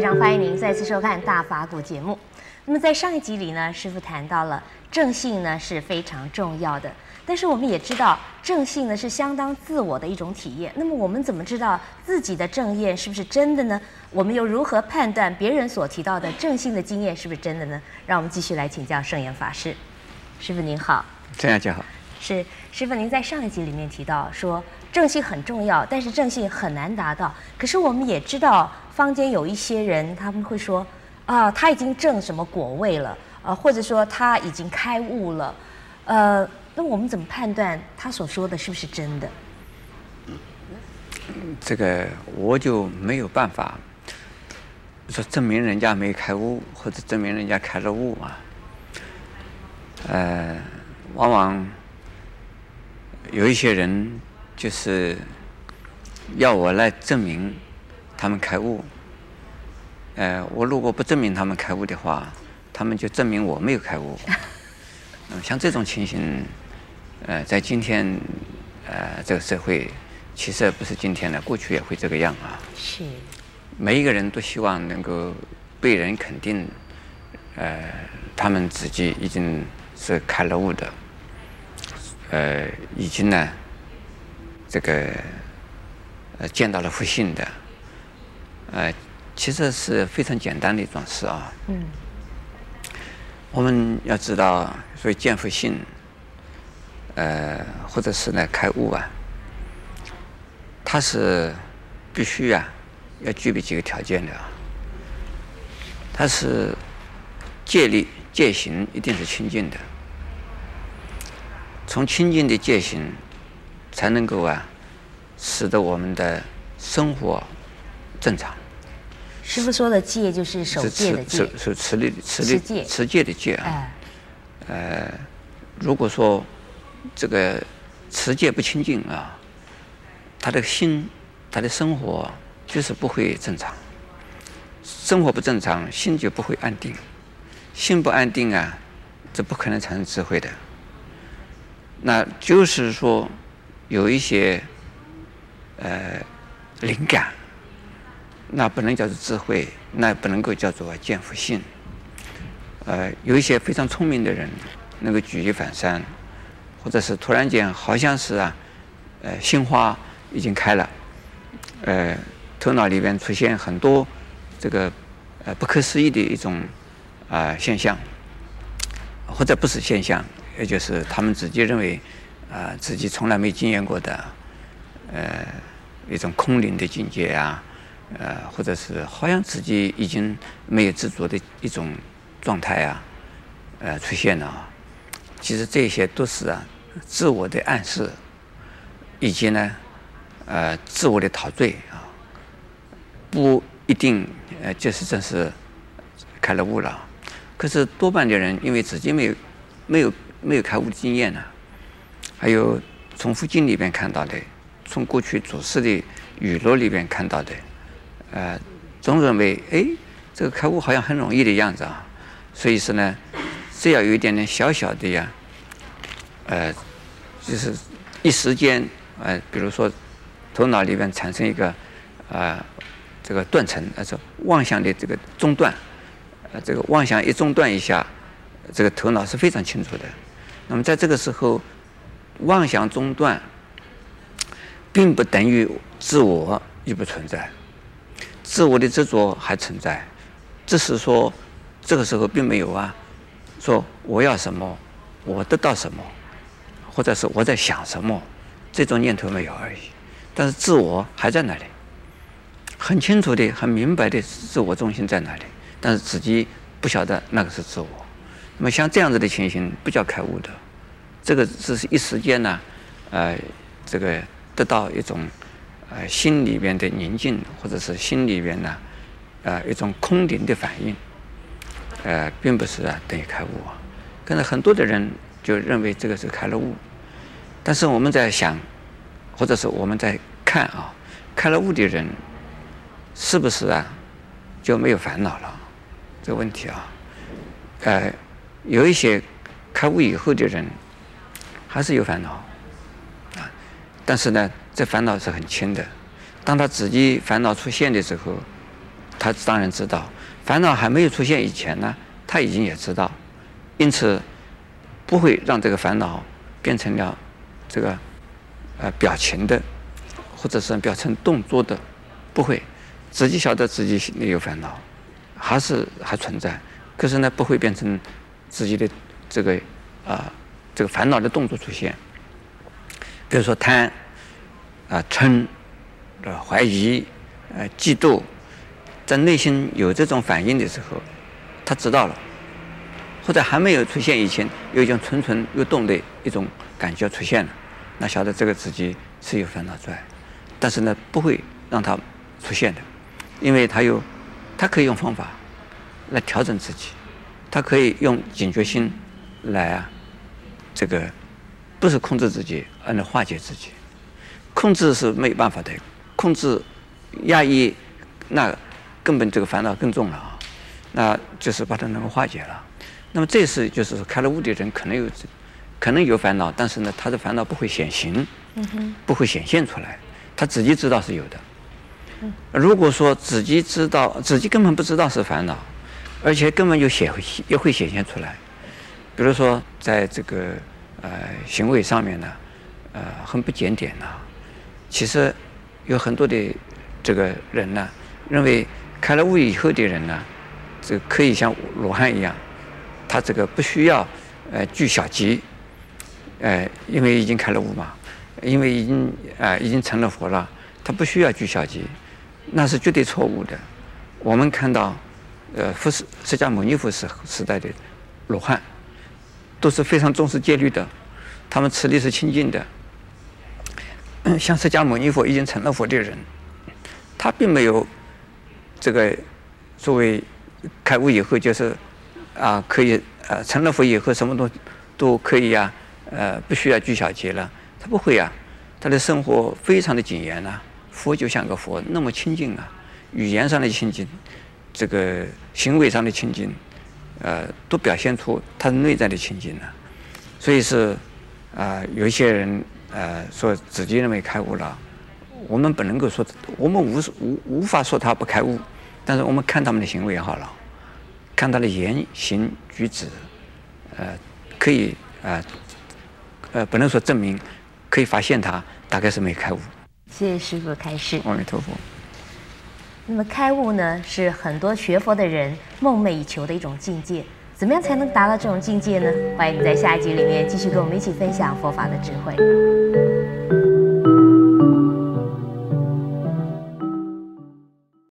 非常欢迎您再次收看《大法古》节目。那么在上一集里呢，师傅谈到了正性呢是非常重要的，但是我们也知道正性呢是相当自我的一种体验。那么我们怎么知道自己的正验是不是真的呢？我们又如何判断别人所提到的正性的经验是不是真的呢？让我们继续来请教圣严法师。师傅您好，这样就好。是师傅，您在上一集里面提到说正性很重要，但是正性很难达到。可是我们也知道，坊间有一些人他们会说啊，他已经证什么果位了，呃，或者说他已经开悟了，呃，那我们怎么判断他所说的是不是真的？这个我就没有办法说证明人家没开悟，或者证明人家开了悟嘛。呃，往往。有一些人就是要我来证明他们开悟，呃，我如果不证明他们开悟的话，他们就证明我没有开悟。嗯，像这种情形，呃，在今天呃这个社会，其实不是今天的，过去也会这个样啊。是。每一个人都希望能够被人肯定，呃，他们自己已经是开了悟的。呃，已经呢，这个呃见到了佛性的，呃，其实是非常简单的一桩事啊。嗯。我们要知道，所以见佛性，呃，或者是呢开悟啊，它是必须啊要具备几个条件的啊。它是戒律戒行一定是清净的。从清净的戒行，才能够啊，使得我们的生活正常。师傅说的戒就是守戒的戒，是持律持戒持，戒的戒啊。哎、呃，如果说这个持戒不清净啊，他的心，他的生活就是不会正常。生活不正常，心就不会安定。心不安定啊，这不可能产生智慧的。那就是说，有一些呃灵感，那不能叫做智慧，那不能够叫做见佛性。呃，有一些非常聪明的人，能够举一反三，或者是突然间好像是啊，呃，心花已经开了，呃，头脑里边出现很多这个呃不可思议的一种啊、现象，或者不是现象。也就是他们自己认为，啊、自己从来没经验过的，呃，一种空灵的境界啊，呃，或者是好像自己已经没有执着的一种状态啊，呃，出现了啊。其实这些都是啊，自我的暗示，以及呢，呃，自我的陶醉啊，不一定呃，就是真是开了悟了。可是多半的人因为自己没有没有。没有开悟经验呢，还有从佛经里边看到的，从过去祖师的语录里边看到的，呃，总认为哎，这个开悟好像很容易的样子啊，所以说呢，只要有一点点小小的呀，呃，就是一时间，呃，比如说头脑里面产生一个啊、呃，这个断层，呃，妄想的这个中断，呃，这个妄想一中断一下，这个头脑是非常清楚的。那么在这个时候，妄想中断，并不等于自我已不存在，自我的执着还存在。只是说，这个时候并没有啊，说我要什么，我得到什么，或者是我在想什么，这种念头没有而已。但是自我还在那里，很清楚的、很明白的自我中心在哪里，但是自己不晓得那个是自我。那么像这样子的情形，不叫开悟的，这个只是一时间呢，呃，这个得到一种呃心里边的宁静，或者是心里边呢，呃一种空灵的反应，呃，并不是啊等于开悟啊。可是很多的人就认为这个是开了悟，但是我们在想，或者是我们在看啊，开了悟的人是不是啊就没有烦恼了？这个问题啊，呃。有一些开悟以后的人，还是有烦恼，啊，但是呢，这烦恼是很轻的。当他自己烦恼出现的时候，他当然知道。烦恼还没有出现以前呢，他已经也知道，因此不会让这个烦恼变成了这个呃表情的，或者是表成动作的，不会，自己晓得自己心里有烦恼，还是还存在，可是呢不会变成自己的这个啊、这个烦恼的动作出现，比如说贪啊嗔，呃怀疑，呃嫉妒。在内心有这种反应的时候，他知道了，或者还没有出现以前，有一种蠢蠢欲动的一种感觉出现了，那晓得这个自己是有烦恼在，但是呢，不会让他出现的，因为他有，他可以用方法来调整自己，他可以用警觉心来啊，这个不是控制自己，而能化解自己，控制是没有办法的，控制压抑那。根本这个烦恼更重了啊，那就是把它能够化解了。那么这是就是开了悟的人可能有，可能有烦恼，但是呢，他的烦恼不会显形，不会显现出来，他自己知道是有的。如果说自己知道，自己根本不知道是烦恼，而且根本就显也会显现出来。比如说在这个呃行为上面呢，呃很不检点呐，其实有很多的这个人呢认为。开了悟以后的人呢，这可以像罗汉一样，他这个不需要呃拘小节，呃，因为已经开了悟嘛，因为已经啊、呃、已经成了佛了，他不需要拘小节，那是绝对错误的。我们看到，呃，佛释释迦牟尼佛时时代的罗汉，都是非常重视戒律的，他们持力是清净的。像释迦牟尼佛已经成了佛的人，他并没有。这个作为开悟以后，就是啊，可以啊成了佛以后，什么都都可以呀，呃，不需要拘小节了。他不会啊，他的生活非常的谨严呐。佛就像个佛，那么清净啊，语言上的清净，这个行为上的清净，呃，都表现出他内在的清净了。所以是啊，有一些人呃说自己认为开悟了。我们不能够说，我们无无无法说他不开悟，但是我们看他们的行为好了，看他的言行举止，呃，可以呃呃，不能说证明，可以发现他大概是没开悟。谢谢师傅开示。阿弥陀佛。那么开悟呢，是很多学佛的人梦寐以求的一种境界。怎么样才能达到这种境界呢？欢迎你在下一集里面继续跟我们一起分享佛法的智慧。